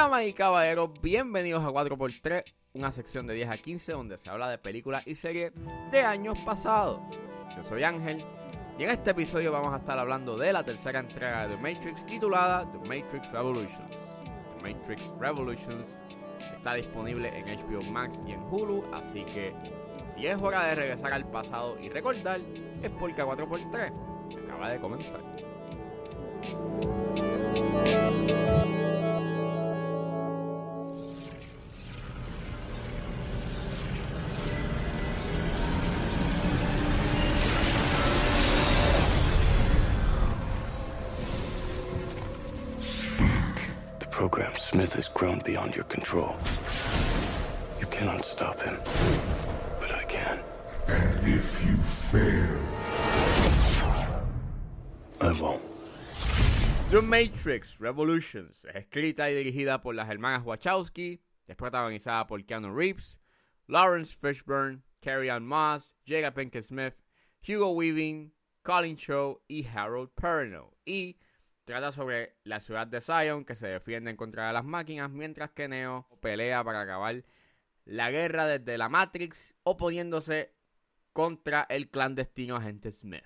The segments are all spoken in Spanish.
Damas y caballeros, bienvenidos a 4x3, una sección de 10 a 15 donde se habla de películas y series de años pasados. Yo soy Ángel y en este episodio vamos a estar hablando de la tercera entrega de The Matrix titulada The Matrix Revolutions. The Matrix Revolutions está disponible en HBO Max y en Hulu, así que si es hora de regresar al pasado y recordar, es porque 4x3 acaba de comenzar. Program Smith has grown beyond your control. You cannot stop him. But I can. And if you fail, I won't. The Matrix Revolutions es escrita y dirigida por las hermanas Wachowski, es protagonizada por Keanu Reeves, Lawrence Fishburne, Carrie Ann Moss, Jada Pinkett Smith, Hugo Weaving, Colin Cho y Harold Perrineau. Y trata sobre la ciudad de Zion que se defiende en contra de las máquinas mientras que Neo pelea para acabar la guerra desde la Matrix oponiéndose contra el clandestino agente Smith.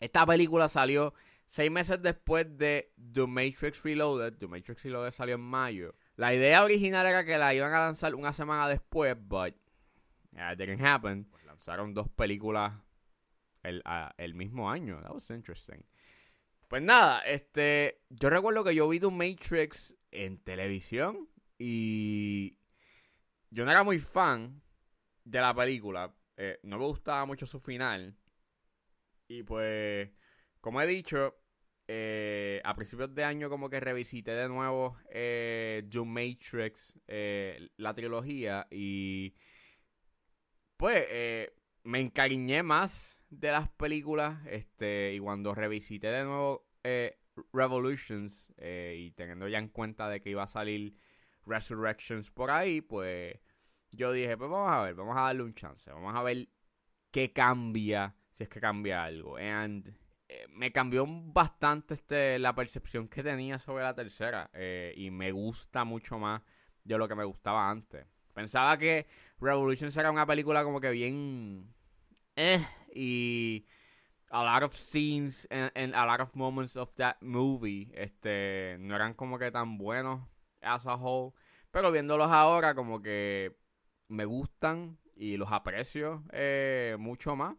Esta película salió seis meses después de The Matrix Reloaded. The Matrix Reloaded salió en mayo. La idea original era que la iban a lanzar una semana después, but it didn't happen. Pues lanzaron dos películas el, el mismo año. That was interesting. Pues nada, este, yo recuerdo que yo vi The Matrix en televisión y yo no era muy fan de la película. Eh, no me gustaba mucho su final. Y pues, como he dicho, eh, a principios de año como que revisité de nuevo eh, The Matrix, eh, la trilogía, y pues me encariñé más de las películas, este, y cuando revisité de nuevo eh, Revolutions, eh, y teniendo ya en cuenta de que iba a salir Resurrections por ahí, pues yo dije, pues vamos a ver, vamos a darle un chance, vamos a ver qué cambia, si es que cambia algo. And eh, me cambió bastante este, la percepción que tenía sobre la tercera, y me gusta mucho más de lo que me gustaba antes. Pensaba que Revolutions era una película como que bien... y a lot of scenes and, a lot of moments of that movie este no eran como que tan buenos as a whole pero viéndolos ahora como que me gustan y los aprecio eh, mucho más.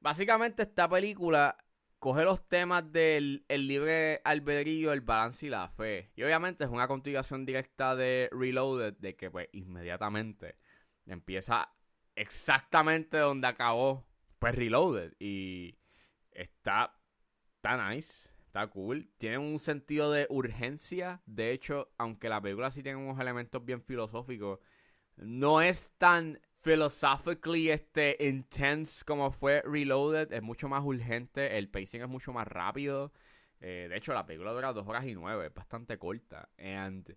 Básicamente esta película coge los temas del el libre albedrío el balance y la fe. Y obviamente es una continuación directa de Reloaded de que pues inmediatamente empieza exactamente donde acabó pues Reloaded y está está nice, está cool, tiene un sentido de urgencia, de hecho, aunque la película sí tiene unos elementos bien filosóficos, no es tan philosophically este intense como fue Reloaded, es mucho más urgente, el pacing es mucho más rápido. eh, de hecho, la película dura dos horas y nueve, es bastante corta. And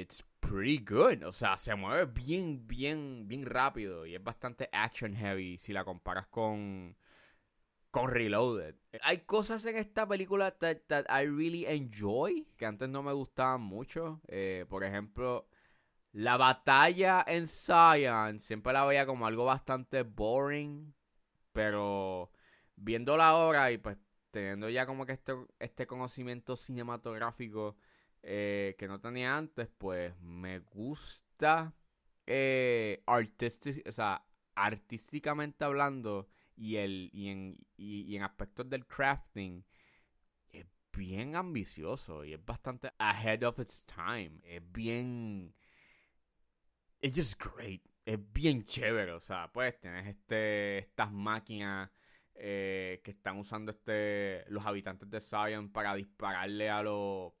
it's pretty good. O sea, se mueve bien, bien, bien rápido. Y es bastante action heavy si la comparas con, con Reloaded. Hay cosas en esta película that, that I really enjoy, que antes no me gustaban mucho. Eh, por ejemplo, la batalla en Zion siempre la veía como algo bastante boring. Pero viéndola ahora y pues teniendo ya como que este, este conocimiento cinematográfico eh, que no tenía antes, pues me gusta eh, o sea, artísticamente hablando y, el, y, en, y en aspectos del crafting es bien ambicioso y es bastante ahead of its time. Es bien... It's just great. Es bien chévere, o sea, pues tienes este, estas máquinas eh, que están usando este los habitantes de Zion para dispararle a los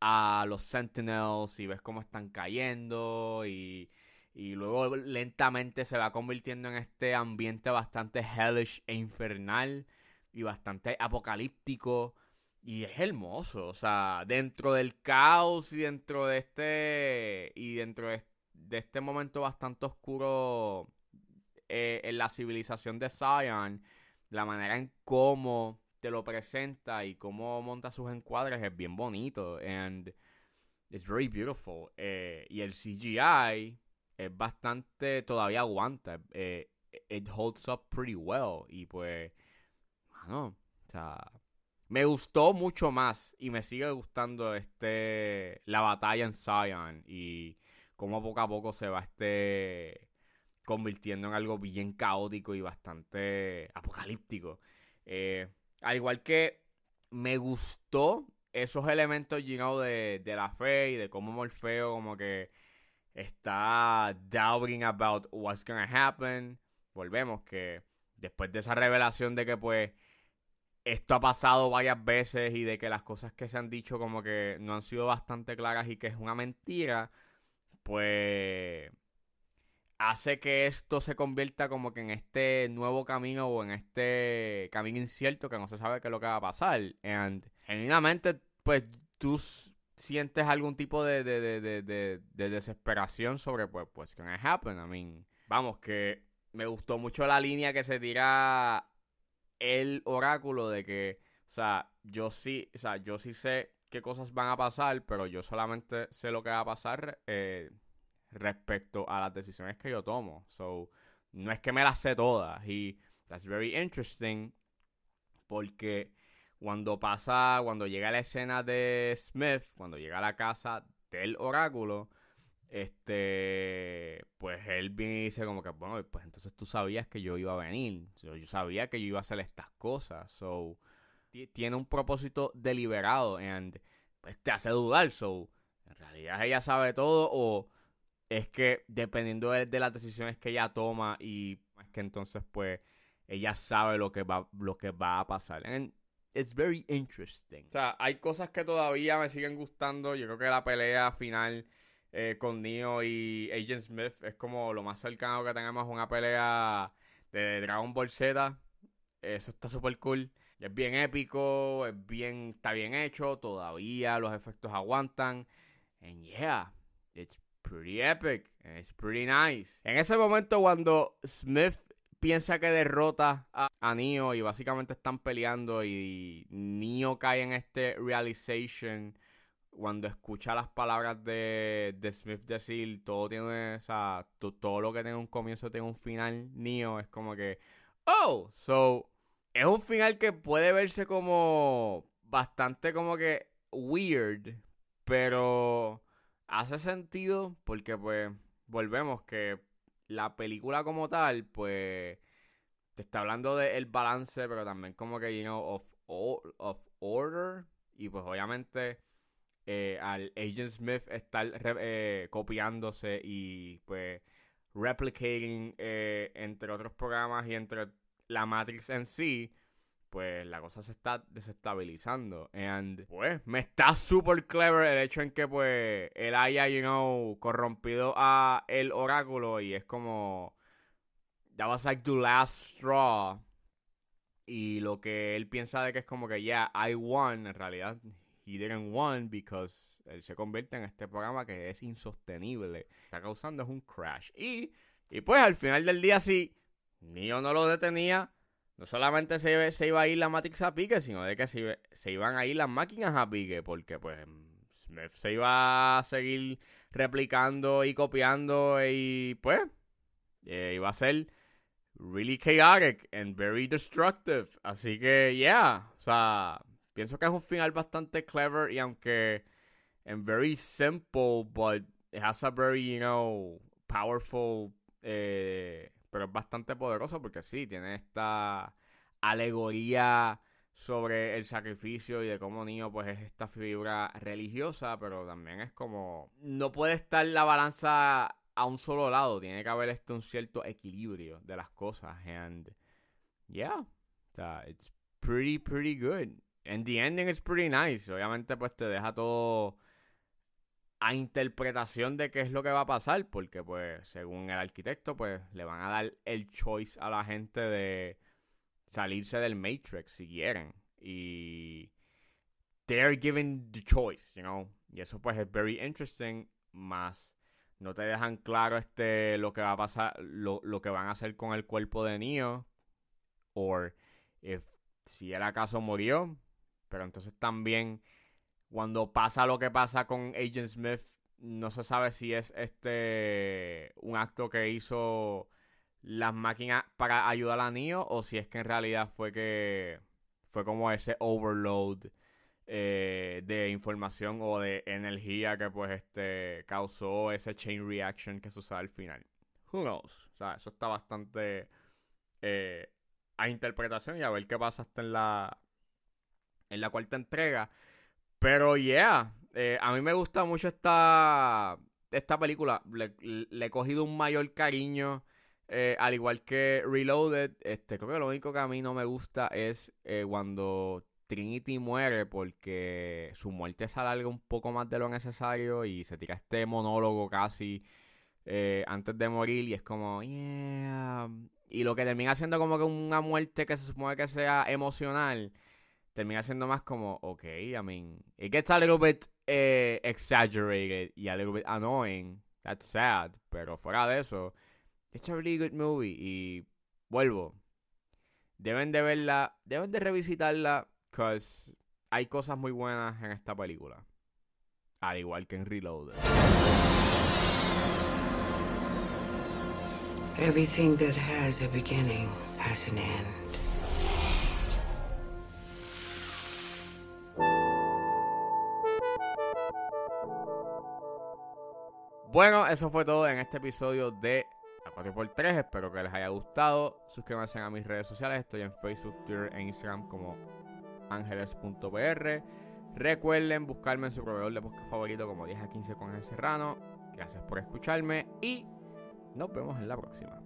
a los Sentinels y ves cómo están cayendo y, y luego lentamente se va convirtiendo en este ambiente bastante hellish e infernal y bastante apocalíptico. Y es hermoso, o sea, dentro del caos y dentro de este y dentro de, este momento bastante oscuro eh, en la civilización de Zion, la manera en cómo lo presenta y cómo monta sus encuadres es bien bonito. And it's very beautiful. Eh, y el CGI es bastante, todavía aguanta. Eh, it holds up pretty well. Y pues, mano, o sea, me gustó mucho más y me sigue gustando este la batalla en Zion y cómo poco a poco se va este convirtiendo en algo bien caótico y bastante apocalíptico. Eh, al igual que me gustó esos elementos llenos de, de la fe y de cómo Morfeo como que está doubting about what's gonna happen. Volvemos que después de esa revelación de que pues esto ha pasado varias veces y de que las cosas que se han dicho como que no han sido bastante claras y que es una mentira, pues hace que esto se convierta como que en este nuevo camino o en este camino incierto que no se sabe qué es lo que va a pasar. And genuinamente, pues tú sientes algún tipo de, de, de, de, desesperación sobre pues what's gonna happen. I mean, vamos, que me gustó mucho la línea que se tira el oráculo de que, o sea, yo sí, o sea, yo sí sé qué cosas van a pasar, pero yo solamente sé lo que va a pasar eh, respecto a las decisiones que yo tomo. So, no es que me las sé todas. Y that's very interesting porque cuando pasa, cuando llega la escena de Smith, cuando llega a la casa del oráculo, este, pues él y dice como que, bueno, pues entonces tú sabías que yo iba a venir, yo, sabía que yo iba a hacer estas cosas, so, tiene un propósito deliberado, y pues te hace dudar, so, en realidad ella sabe todo o es que dependiendo de, las decisiones que ella toma y es que entonces pues ella sabe lo que va, lo que va a pasar. And it's very interesting. O sea, hay cosas que todavía me siguen gustando, yo creo que la pelea final eh, con Neo y Agent Smith es como lo más cercano que tenemos a una pelea de Dragon Ball Z. Eso está súper cool. Es bien épico, es bien, está bien hecho, todavía los efectos aguantan. And yeah, it's pretty epic, it's pretty nice. En ese momento cuando Smith piensa que derrota a, a, Neo y básicamente están peleando y Neo cae en este realization cuando escucha las palabras de, de Smith decir todo tiene, o sea, todo lo que tiene un comienzo tiene un final, Neo, es como que, oh, so, es un final que puede verse como bastante como que weird, pero hace sentido porque pues volvemos que la película como tal, pues te está hablando del balance, pero también como que, you know, of, of order. Y pues obviamente eh, al Agent Smith estar eh, copiándose y pues replicating eh, entre otros programas y entre la Matrix en sí, pues la cosa se está desestabilizando. And pues me está súper clever el hecho en que pues él haya, you know, corrompido a el oráculo y es como that was like the last straw. Y lo que él piensa de que es como que, yeah, I won, en realidad he didn't want because él se convierte en este programa que es insostenible. Está causando es un crash. Y, y pues al final del día, si Neo no lo detenía, no solamente se, iba a ir la Matrix a pique, sino de que se, iban a ir las máquinas a pique, porque pues se iba a seguir replicando y copiando y pues eh, iba a ser really chaotic and very destructive. Así que, yeah, o sea, Pienso que es un final bastante clever y aunque en very simple, but it has a very, you know, powerful, eh, pero es bastante poderoso porque sí, tiene esta alegoría sobre el sacrificio y de cómo Neo pues es esta figura religiosa, pero también es como no puede estar la balanza a un solo lado, tiene que haber este un cierto equilibrio de las cosas and yeah, it's pretty pretty good. And the ending is pretty nice. Obviamente, pues te deja todo a interpretación de qué es lo que va a pasar. Porque, pues, según el arquitecto, pues le van a dar el choice a la gente de salirse del Matrix si quieren. Y they're given the choice, you know. Y eso pues es very interesting. Más no te dejan claro este lo que va a pasar, lo, lo que van a hacer con el cuerpo de Neo. O if si el acaso murió, pero entonces también cuando pasa lo que pasa con Agent Smith, no se sabe si es este un acto que hizo las máquinas para ayudar a Neo o si es que en realidad fue que fue como ese overload eh, de información o de energía que pues este causó ese chain reaction que sucede al final. Who knows? O sea, eso está bastante eh, a interpretación y a ver qué pasa hasta en la en la cuarta entrega. Pero yeah, eh, a mí me gusta mucho esta esta película. Le, he cogido un mayor cariño. al igual que Reloaded, este, creo que lo único que a mí no me gusta es cuando Trinity muere porque su muerte se alarga un poco más de lo necesario y se tira este monólogo casi eh, antes de morir y es como, yeah. Y lo que termina siendo como que una muerte que se supone que sea emocional, termina siendo más como, ok, I mean, it gets a little bit eh, exaggerated y a little bit annoying. That's sad. Pero fuera de eso, it's a really good movie. Y vuelvo. Deben de verla, deben de revisitarla Because hay cosas muy buenas en esta película. Al igual que en Reloaded. Everything that has a beginning has an end. Bueno, eso fue todo en este episodio de A 4x3. Espero que les haya gustado. Suscríbanse a mis redes sociales. Estoy en Facebook, Twitter e Instagram como ángeles.pr. Recuerden buscarme en su proveedor de podcast favorito como 10 a 15 con el Serrano. Gracias por escucharme y nos vemos en la próxima.